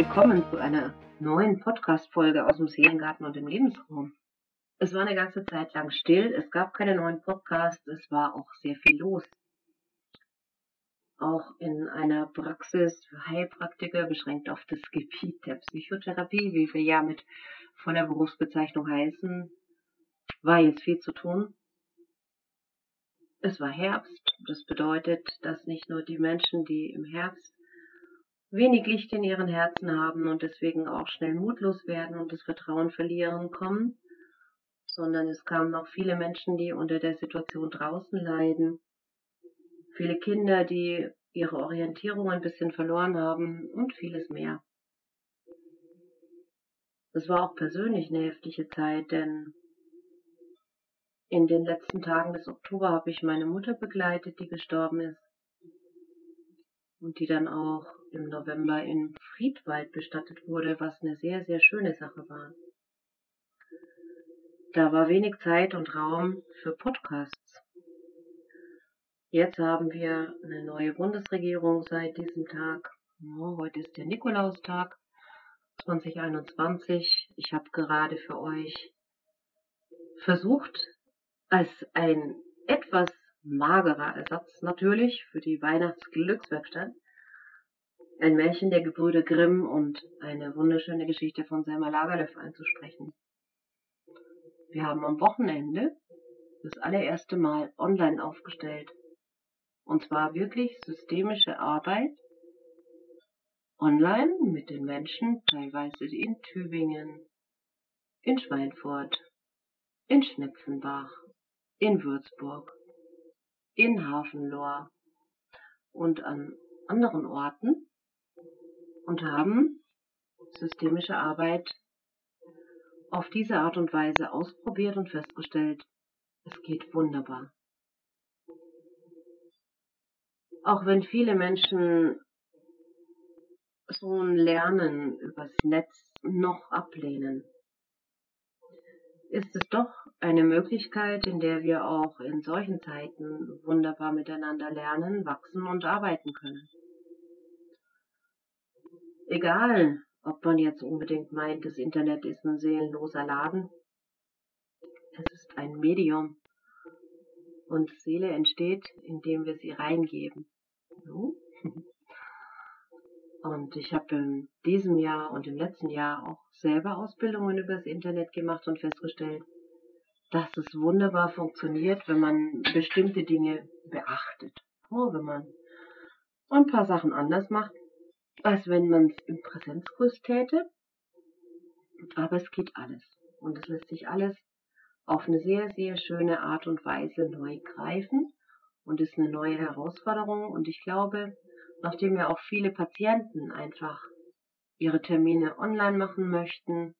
willkommen zu einer neuen Podcast-Folge aus dem Seelengarten und dem Lebensraum. Es war eine ganze Zeit lang still, es gab keine neuen Podcasts, es war auch sehr viel los. Auch in einer Praxis für Heilpraktiker beschränkt auf das Gebiet der Psychotherapie, wie wir ja mit voller Berufsbezeichnung heißen, war jetzt viel zu tun. Es war Herbst, das bedeutet, dass nicht nur die Menschen, die im Herbst wenig Licht in ihren Herzen haben und deswegen auch schnell mutlos werden und das Vertrauen verlieren kommen, sondern es kamen auch viele Menschen, die unter der Situation draußen leiden, viele Kinder, die ihre Orientierung ein bisschen verloren haben und vieles mehr. Es war auch persönlich eine heftige Zeit, denn in den letzten Tagen des Oktober habe ich meine Mutter begleitet, die gestorben ist und die dann auch im November in Friedwald bestattet wurde, was eine sehr, sehr schöne Sache war. Da war wenig Zeit und Raum für Podcasts. Jetzt haben wir eine neue Bundesregierung seit diesem Tag. Oh, heute ist der Nikolaustag 2021. Ich habe gerade für euch versucht, als ein etwas magerer Ersatz natürlich für die Weihnachtsglückswerkstatt. Ein Märchen der Gebrüder Grimm und eine wunderschöne Geschichte von Selma Lagerlöf einzusprechen. Wir haben am Wochenende das allererste Mal online aufgestellt. Und zwar wirklich systemische Arbeit online mit den Menschen, teilweise in Tübingen, in Schweinfurt, in Schnepfenbach, in Würzburg, in Hafenlohr und an anderen Orten und haben systemische Arbeit auf diese Art und Weise ausprobiert und festgestellt, es geht wunderbar. Auch wenn viele Menschen so ein Lernen übers Netz noch ablehnen, ist es doch eine Möglichkeit, in der wir auch in solchen Zeiten wunderbar miteinander lernen, wachsen und arbeiten können. Egal, ob man jetzt unbedingt meint, das Internet ist ein seelenloser Laden. Es ist ein Medium. Und Seele entsteht, indem wir sie reingeben. Und ich habe in diesem Jahr und im letzten Jahr auch selber Ausbildungen übers Internet gemacht und festgestellt, dass es wunderbar funktioniert, wenn man bestimmte Dinge beachtet. Oh, wenn man ein paar Sachen anders macht, als wenn man es im Präsenzkurs täte. Aber es geht alles. Und es lässt sich alles auf eine sehr, sehr schöne Art und Weise neu greifen und ist eine neue Herausforderung. Und ich glaube, nachdem ja auch viele Patienten einfach ihre Termine online machen möchten,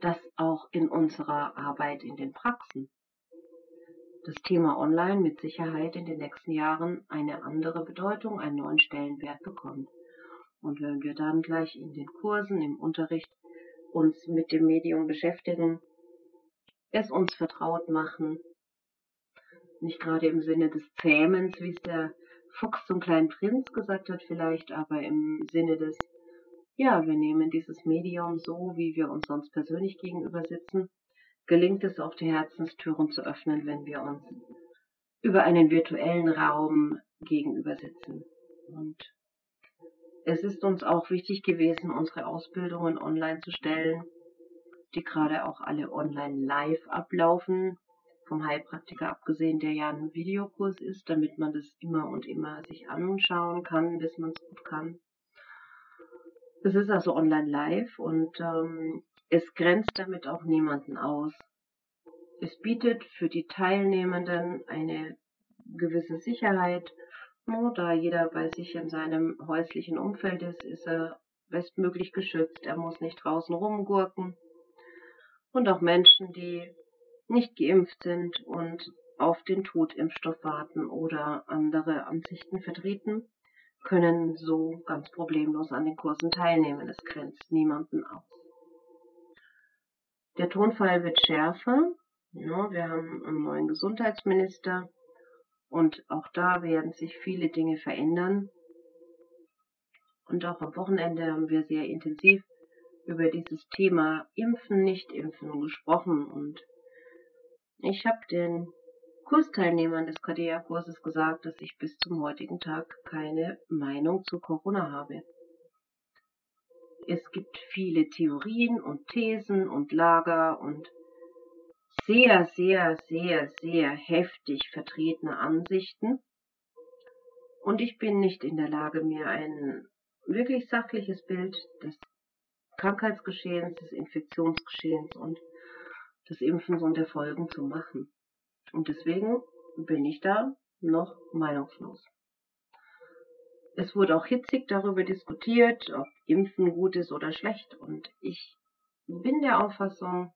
das auch in unserer Arbeit in den Praxen. Das Thema Online mit Sicherheit in den nächsten Jahren eine andere Bedeutung, einen neuen Stellenwert bekommt. Und wenn wir dann gleich in den Kursen, im Unterricht uns mit dem Medium beschäftigen, es uns vertraut machen, nicht gerade im Sinne des Zähmens, wie es der Fuchs zum kleinen Prinz gesagt hat vielleicht, aber im Sinne des, ja, wir nehmen dieses Medium so, wie wir uns sonst persönlich gegenüber sitzen, gelingt es auch die Herzenstüren zu öffnen, wenn wir uns über einen virtuellen Raum gegenüber sitzen. Und es ist uns auch wichtig gewesen, unsere Ausbildungen online zu stellen, die gerade auch alle online live ablaufen vom Heilpraktiker abgesehen, der ja ein Videokurs ist, damit man das immer und immer sich anschauen kann, bis man es gut kann. Es ist also online live und ähm, es grenzt damit auch niemanden aus. Es bietet für die Teilnehmenden eine gewisse Sicherheit. No, da jeder bei sich in seinem häuslichen Umfeld ist, ist er bestmöglich geschützt. Er muss nicht draußen rumgurken. Und auch Menschen, die nicht geimpft sind und auf den Totimpfstoff warten oder andere Ansichten vertreten, können so ganz problemlos an den Kursen teilnehmen. Es grenzt niemanden aus. Der Tonfall wird schärfer. Ja, wir haben einen neuen Gesundheitsminister und auch da werden sich viele Dinge verändern. und auch am Wochenende haben wir sehr intensiv über dieses Thema Impfen, Nicht-Impfen gesprochen und ich habe den Kursteilnehmern des KDA-Kurses gesagt, dass ich bis zum heutigen Tag keine Meinung zu Corona habe. Es gibt viele Theorien und Thesen und Lager und sehr, sehr, sehr, sehr heftig vertretene Ansichten. Und ich bin nicht in der Lage, mir ein wirklich sachliches Bild des Krankheitsgeschehens, des Infektionsgeschehens und des Impfens und der Folgen zu machen. Und deswegen bin ich da noch meinungslos. Es wurde auch hitzig darüber diskutiert, ob Impfen gut ist oder schlecht. Und ich bin der Auffassung,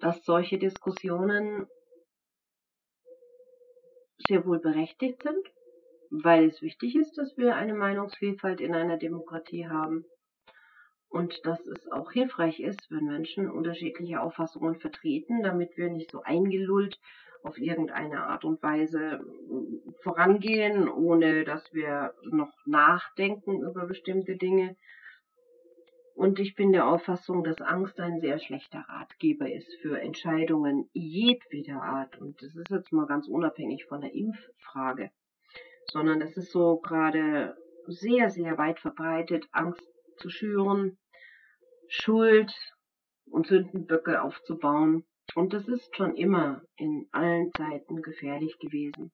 dass solche Diskussionen sehr wohl berechtigt sind, weil es wichtig ist, dass wir eine Meinungsvielfalt in einer Demokratie haben und dass es auch hilfreich ist, wenn Menschen unterschiedliche Auffassungen vertreten, damit wir nicht so eingelullt auf irgendeine Art und Weise vorangehen, ohne dass wir noch nachdenken über bestimmte Dinge. Und ich bin der Auffassung, dass Angst ein sehr schlechter Ratgeber ist für Entscheidungen jedweder Art. Und das ist jetzt mal ganz unabhängig von der Impffrage, sondern es ist so gerade sehr, sehr weit verbreitet, Angst zu schüren, Schuld und Sündenböcke aufzubauen. Und das ist schon immer in allen Zeiten gefährlich gewesen.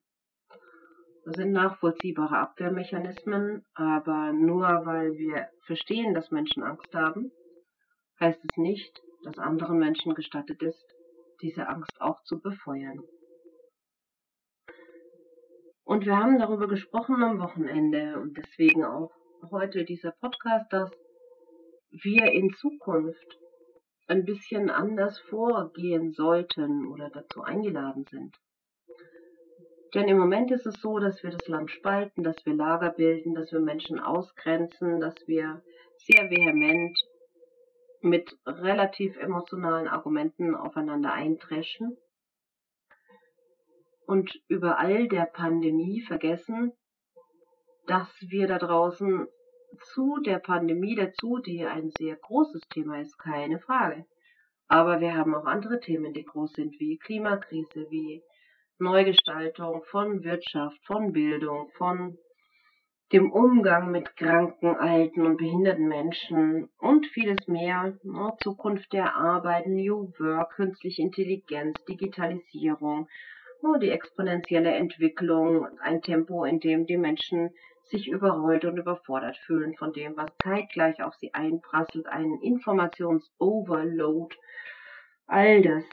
Das sind nachvollziehbare Abwehrmechanismen, aber nur weil wir verstehen, dass Menschen Angst haben, heißt es nicht, dass anderen Menschen gestattet ist, diese Angst auch zu befeuern. Und wir haben darüber gesprochen am Wochenende und deswegen auch heute dieser Podcast, dass wir in Zukunft ein bisschen anders vorgehen sollten oder dazu eingeladen sind. Denn im Moment ist es so, dass wir das Land spalten, dass wir Lager bilden, dass wir Menschen ausgrenzen, dass wir sehr vehement mit relativ emotionalen Argumenten aufeinander eintreschen und über all der Pandemie vergessen, dass wir da draußen zu der Pandemie dazu, die ein sehr großes Thema ist, keine Frage. Aber wir haben auch andere Themen, die groß sind, wie Klimakrise, wie Neugestaltung von Wirtschaft, von Bildung, von dem Umgang mit kranken, alten und behinderten Menschen und vieles mehr. Ne, Zukunft der Arbeit, New Work, künstliche Intelligenz, Digitalisierung, ne, die exponentielle Entwicklung, ein Tempo, in dem die Menschen sich überrollt und überfordert fühlen von dem, was zeitgleich auf sie einprasselt, einen Informationsoverload. All das,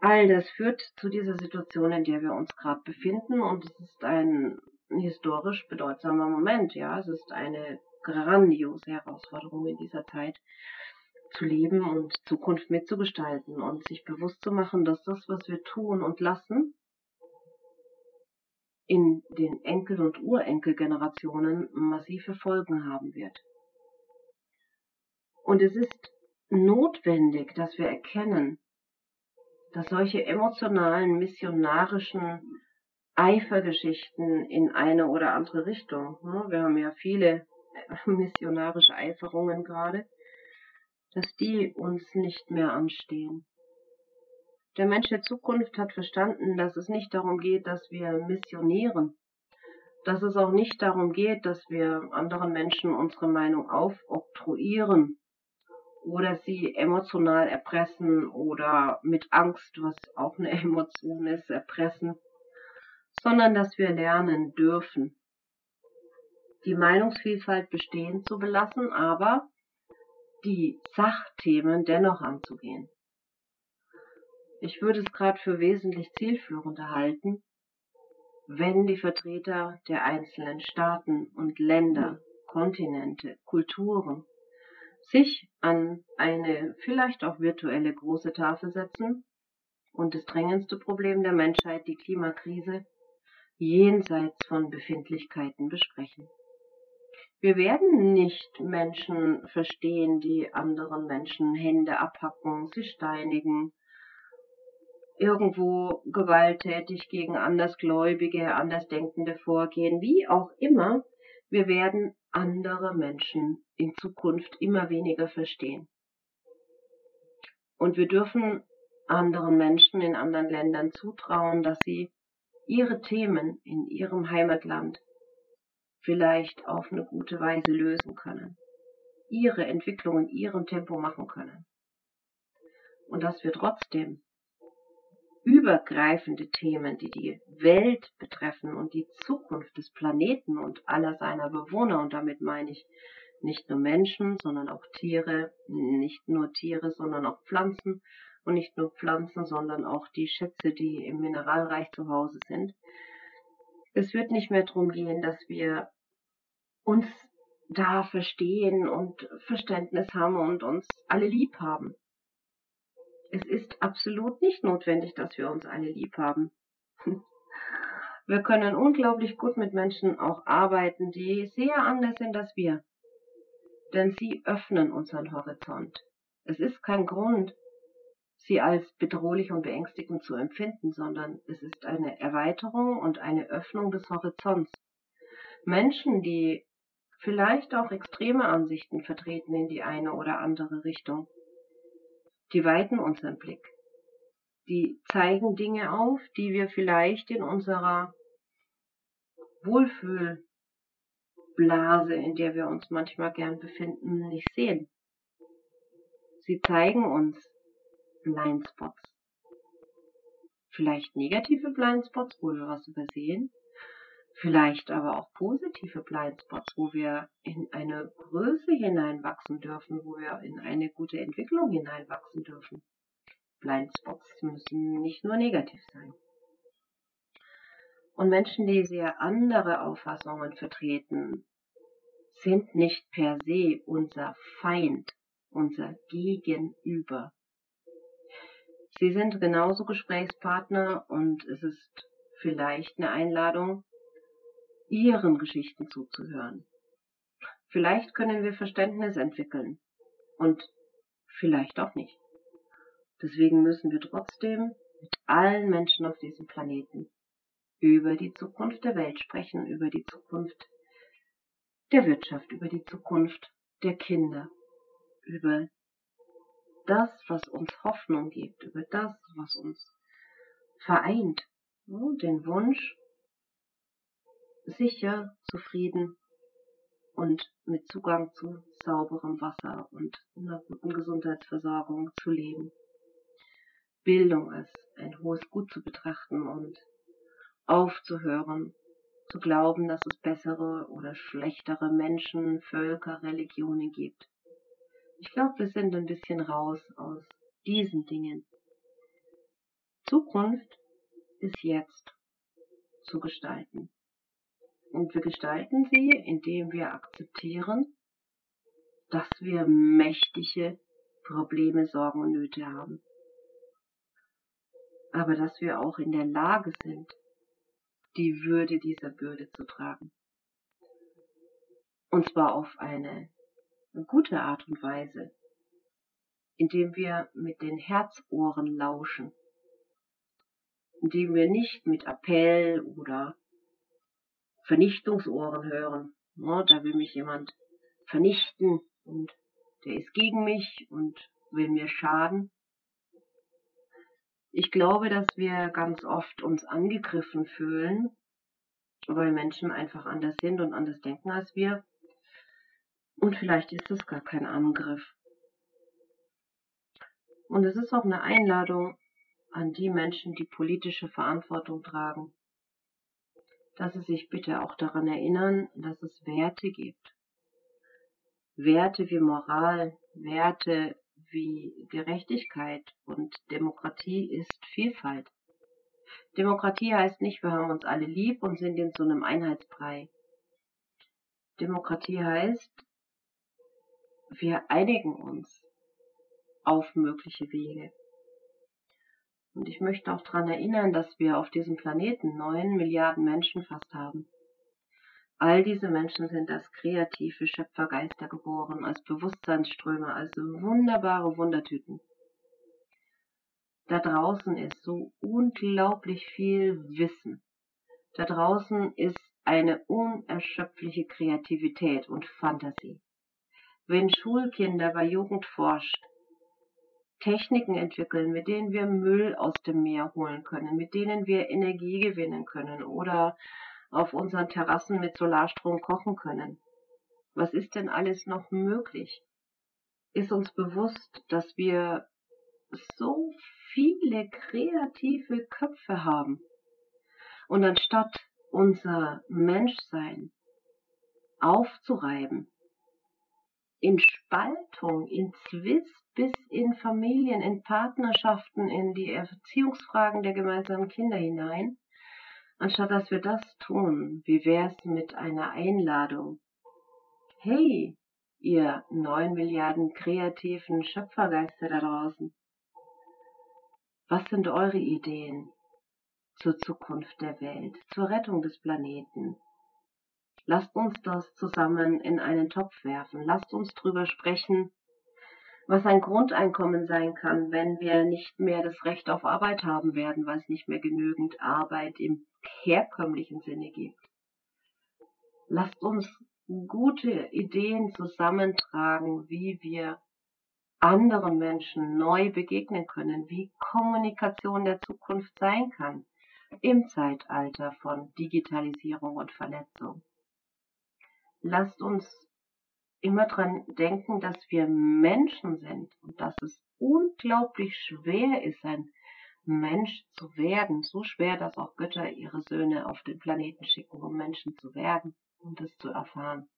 all das führt zu dieser Situation, in der wir uns gerade befinden und es ist ein historisch bedeutsamer Moment, ja, es ist eine grandiose Herausforderung in dieser Zeit zu leben und Zukunft mitzugestalten und sich bewusst zu machen, dass das, was wir tun und lassen, in den Enkel- und Urenkelgenerationen massive Folgen haben wird. Und es ist notwendig, dass wir erkennen, dass solche emotionalen, missionarischen Eifergeschichten in eine oder andere Richtung, ne, wir haben ja viele missionarische Eiferungen gerade, dass die uns nicht mehr anstehen. Der Mensch der Zukunft hat verstanden, dass es nicht darum geht, dass wir missionieren, dass es auch nicht darum geht, dass wir anderen Menschen unsere Meinung aufoktroyieren oder sie emotional erpressen oder mit Angst, was auch eine Emotion ist, erpressen, sondern dass wir lernen dürfen, die Meinungsvielfalt bestehen zu belassen, aber die Sachthemen dennoch anzugehen. Ich würde es gerade für wesentlich zielführender halten, wenn die Vertreter der einzelnen Staaten und Länder, Kontinente, Kulturen sich an eine vielleicht auch virtuelle große Tafel setzen und das drängendste Problem der Menschheit, die Klimakrise, jenseits von Befindlichkeiten besprechen. Wir werden nicht Menschen verstehen, die anderen Menschen Hände abhacken, sie steinigen, irgendwo gewalttätig gegen Andersgläubige, Andersdenkende vorgehen, wie auch immer. Wir werden andere Menschen in Zukunft immer weniger verstehen. Und wir dürfen anderen Menschen in anderen Ländern zutrauen, dass sie ihre Themen in ihrem Heimatland vielleicht auf eine gute Weise lösen können, ihre Entwicklung in ihrem Tempo machen können. Und dass wir trotzdem übergreifende Themen, die die Welt betreffen und die Zukunft des Planeten und aller seiner Bewohner, und damit meine ich nicht nur Menschen, sondern auch Tiere, nicht nur Tiere, sondern auch Pflanzen und nicht nur Pflanzen, sondern auch die Schätze, die im Mineralreich zu Hause sind. Es wird nicht mehr darum gehen, dass wir uns da verstehen und Verständnis haben und uns alle lieb haben. Es ist absolut nicht notwendig, dass wir uns alle lieb haben. Wir können unglaublich gut mit Menschen auch arbeiten, die sehr anders sind als wir. Denn sie öffnen unseren Horizont. Es ist kein Grund, sie als bedrohlich und beängstigend zu empfinden, sondern es ist eine Erweiterung und eine Öffnung des Horizonts. Menschen, die vielleicht auch extreme Ansichten vertreten in die eine oder andere Richtung, die weiten unseren Blick. Die zeigen Dinge auf, die wir vielleicht in unserer Wohlfühlblase, in der wir uns manchmal gern befinden, nicht sehen. Sie zeigen uns Blindspots. Vielleicht negative Blindspots, wo wir was übersehen. Vielleicht aber auch positive Blindspots, wo wir in eine Größe hineinwachsen dürfen, wo wir in eine gute Entwicklung hineinwachsen dürfen. Blindspots müssen nicht nur negativ sein. Und Menschen, die sehr andere Auffassungen vertreten, sind nicht per se unser Feind, unser Gegenüber. Sie sind genauso Gesprächspartner und es ist vielleicht eine Einladung, Ihren Geschichten zuzuhören. Vielleicht können wir Verständnis entwickeln und vielleicht auch nicht. Deswegen müssen wir trotzdem mit allen Menschen auf diesem Planeten über die Zukunft der Welt sprechen, über die Zukunft der Wirtschaft, über die Zukunft der Kinder, über das, was uns Hoffnung gibt, über das, was uns vereint. Den Wunsch, sicher, zufrieden und mit Zugang zu sauberem Wasser und einer guten Gesundheitsversorgung zu leben. Bildung als ein hohes Gut zu betrachten und aufzuhören, zu glauben, dass es bessere oder schlechtere Menschen, Völker, Religionen gibt. Ich glaube, wir sind ein bisschen raus aus diesen Dingen. Zukunft ist jetzt zu gestalten. Und wir gestalten sie, indem wir akzeptieren, dass wir mächtige Probleme, Sorgen und Nöte haben. Aber dass wir auch in der Lage sind, die Würde dieser Bürde zu tragen. Und zwar auf eine gute Art und Weise, indem wir mit den Herzohren lauschen, indem wir nicht mit Appell oder Vernichtungsohren hören. Ja, da will mich jemand vernichten und der ist gegen mich und will mir schaden. Ich glaube, dass wir ganz oft uns angegriffen fühlen, weil Menschen einfach anders sind und anders denken als wir und vielleicht ist es gar kein Angriff. Und es ist auch eine Einladung an die Menschen, die politische Verantwortung tragen, dass sie sich bitte auch daran erinnern, dass es Werte gibt. Werte wie Moral, Werte wie Gerechtigkeit und Demokratie ist Vielfalt. Demokratie heißt nicht, wir haben uns alle lieb und sind in so einem Einheitsbrei. Demokratie heißt, wir einigen uns auf mögliche Wege. Und ich möchte auch daran erinnern, dass wir auf diesem Planeten neun Milliarden Menschen fast haben. All diese Menschen sind als kreative Schöpfergeister geboren, als Bewusstseinsströme, als wunderbare Wundertüten. Da draußen ist so unglaublich viel Wissen. Da draußen ist eine unerschöpfliche Kreativität und Fantasie. Wenn Schulkinder bei Jugendforsch Techniken entwickeln, mit denen wir Müll aus dem Meer holen können, mit denen wir Energie gewinnen können oder auf unseren Terrassen mit Solarstrom kochen können. Was ist denn alles noch möglich? Ist uns bewusst, dass wir so viele kreative Köpfe haben. Und anstatt unser Menschsein aufzureiben, in Spaltung, in Zwist bis in Familien, in Partnerschaften, in die Erziehungsfragen der gemeinsamen Kinder hinein, anstatt dass wir das tun, wie wär's mit einer Einladung? Hey, ihr neun Milliarden kreativen Schöpfergeister da draußen, was sind eure Ideen zur Zukunft der Welt, zur Rettung des Planeten? Lasst uns das zusammen in einen Topf werfen. Lasst uns drüber sprechen, was ein Grundeinkommen sein kann, wenn wir nicht mehr das Recht auf Arbeit haben werden, weil es nicht mehr genügend Arbeit im herkömmlichen Sinne gibt. Lasst uns gute Ideen zusammentragen, wie wir anderen Menschen neu begegnen können, wie Kommunikation der Zukunft sein kann im Zeitalter von Digitalisierung und Vernetzung. Lasst uns immer dran denken, dass wir Menschen sind und dass es unglaublich schwer ist, ein Mensch zu werden. So schwer, dass auch Götter ihre Söhne auf den Planeten schicken, um Menschen zu werden und um das zu erfahren.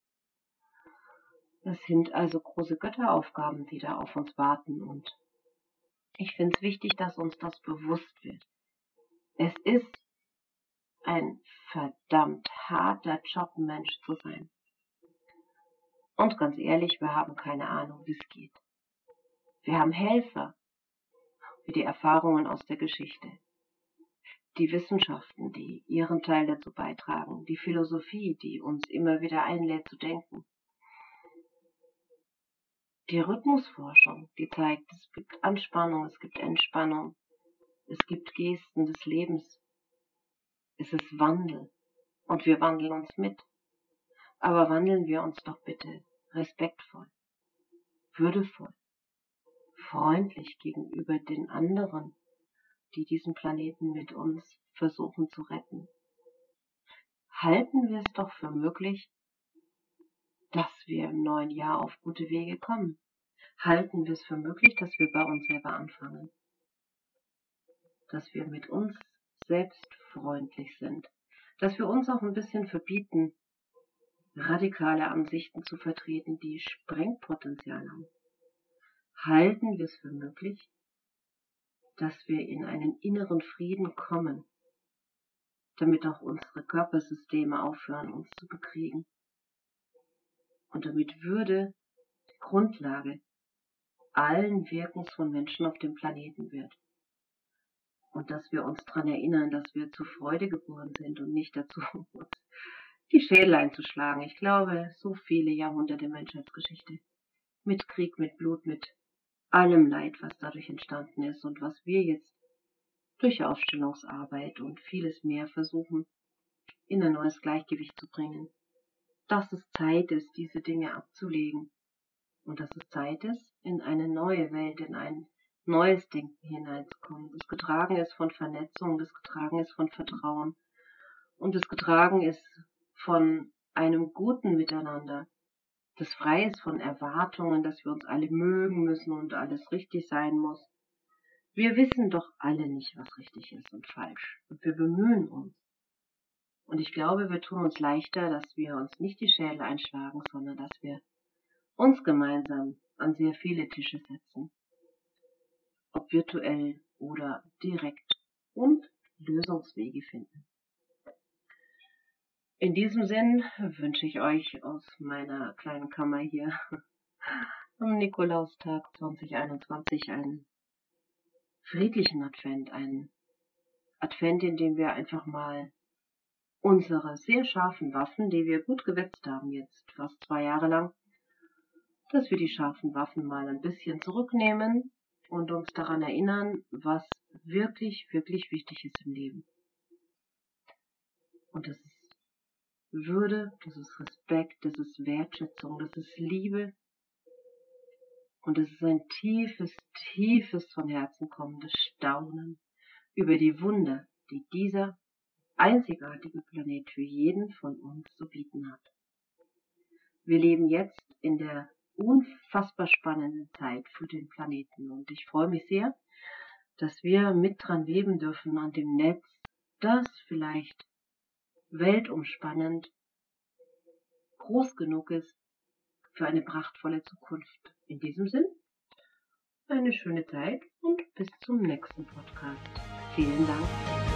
Es sind also große Götteraufgaben, die da auf uns warten und ich finde es wichtig, dass uns das bewusst wird. Es ist ein verdammt harter Job, Mensch zu sein. Und ganz ehrlich, wir haben keine Ahnung, wie es geht. Wir haben Helfer, wie die Erfahrungen aus der Geschichte, die Wissenschaften, die ihren Teil dazu beitragen, die Philosophie, die uns immer wieder einlädt zu denken. Die Rhythmusforschung, die zeigt, es gibt Anspannung, es gibt Entspannung, es gibt Gesten des Lebens, es ist Wandel. Und wir wandeln uns mit. Aber wandeln wir uns doch bitte respektvoll, würdevoll, freundlich gegenüber den anderen, die diesen Planeten mit uns versuchen zu retten. Halten wir es doch für möglich, dass wir im neuen Jahr auf gute Wege kommen? Halten wir es für möglich, dass wir bei uns selber anfangen? Dass wir mit uns selbst freundlich sind? Dass wir uns auch ein bisschen verbieten, radikale Ansichten zu vertreten, die Sprengpotenzial haben? Halten wir es für möglich, dass wir in einen inneren Frieden kommen, damit auch unsere Körpersysteme aufhören, uns zu bekriegen? und damit Würde die Grundlage allen Wirkens von Menschen auf dem Planeten wird. Und dass wir uns daran erinnern, dass wir zur Freude geboren sind und nicht dazu, uns die Schädel einzuschlagen. Ich glaube, so viele Jahrhunderte Menschheitsgeschichte. Mit Krieg, mit Blut, mit allem Leid, was dadurch entstanden ist und was wir jetzt durch Aufstellungsarbeit und vieles mehr versuchen, in ein neues Gleichgewicht zu bringen dass es Zeit ist, diese Dinge abzulegen und dass es Zeit ist, in eine neue Welt, in ein neues Denken hineinzukommen, das getragen ist von Vernetzung, das getragen ist von Vertrauen und das getragen ist von einem guten Miteinander, das frei ist von Erwartungen, dass wir uns alle mögen müssen und alles richtig sein muss. Wir wissen doch alle nicht, was richtig ist und falsch, und wir bemühen uns. Und ich glaube, wir tun uns leichter, dass wir uns nicht die Schädel einschlagen, sondern dass wir uns gemeinsam an sehr viele Tische setzen. Ob virtuell oder direkt und Lösungswege finden. In diesem Sinn wünsche ich euch aus meiner kleinen Kammer hier am Nikolaustag 2021 einen friedlichen Advent, einen Advent, in dem wir einfach mal unsere sehr scharfen Waffen, die wir gut gewetzt haben jetzt fast zwei Jahre lang, dass wir die scharfen Waffen mal ein bisschen zurücknehmen und uns daran erinnern, was wirklich, wirklich wichtig ist im Leben. Und das ist Würde, das ist Respekt, das ist Wertschätzung, das ist Liebe. Und es ist ein tiefes, tiefes von Herzen kommendes Staunen über die Wunder, die dieser einzigartige Planet für jeden von uns zu bieten hat. Wir leben jetzt in der unfassbar spannenden Zeit für den Planeten und ich freue mich sehr, dass wir mit dran leben dürfen an dem Netz, das vielleicht weltumspannend groß genug ist für eine prachtvolle Zukunft. In diesem Sinn, eine schöne Zeit und bis zum nächsten Podcast. Vielen Dank.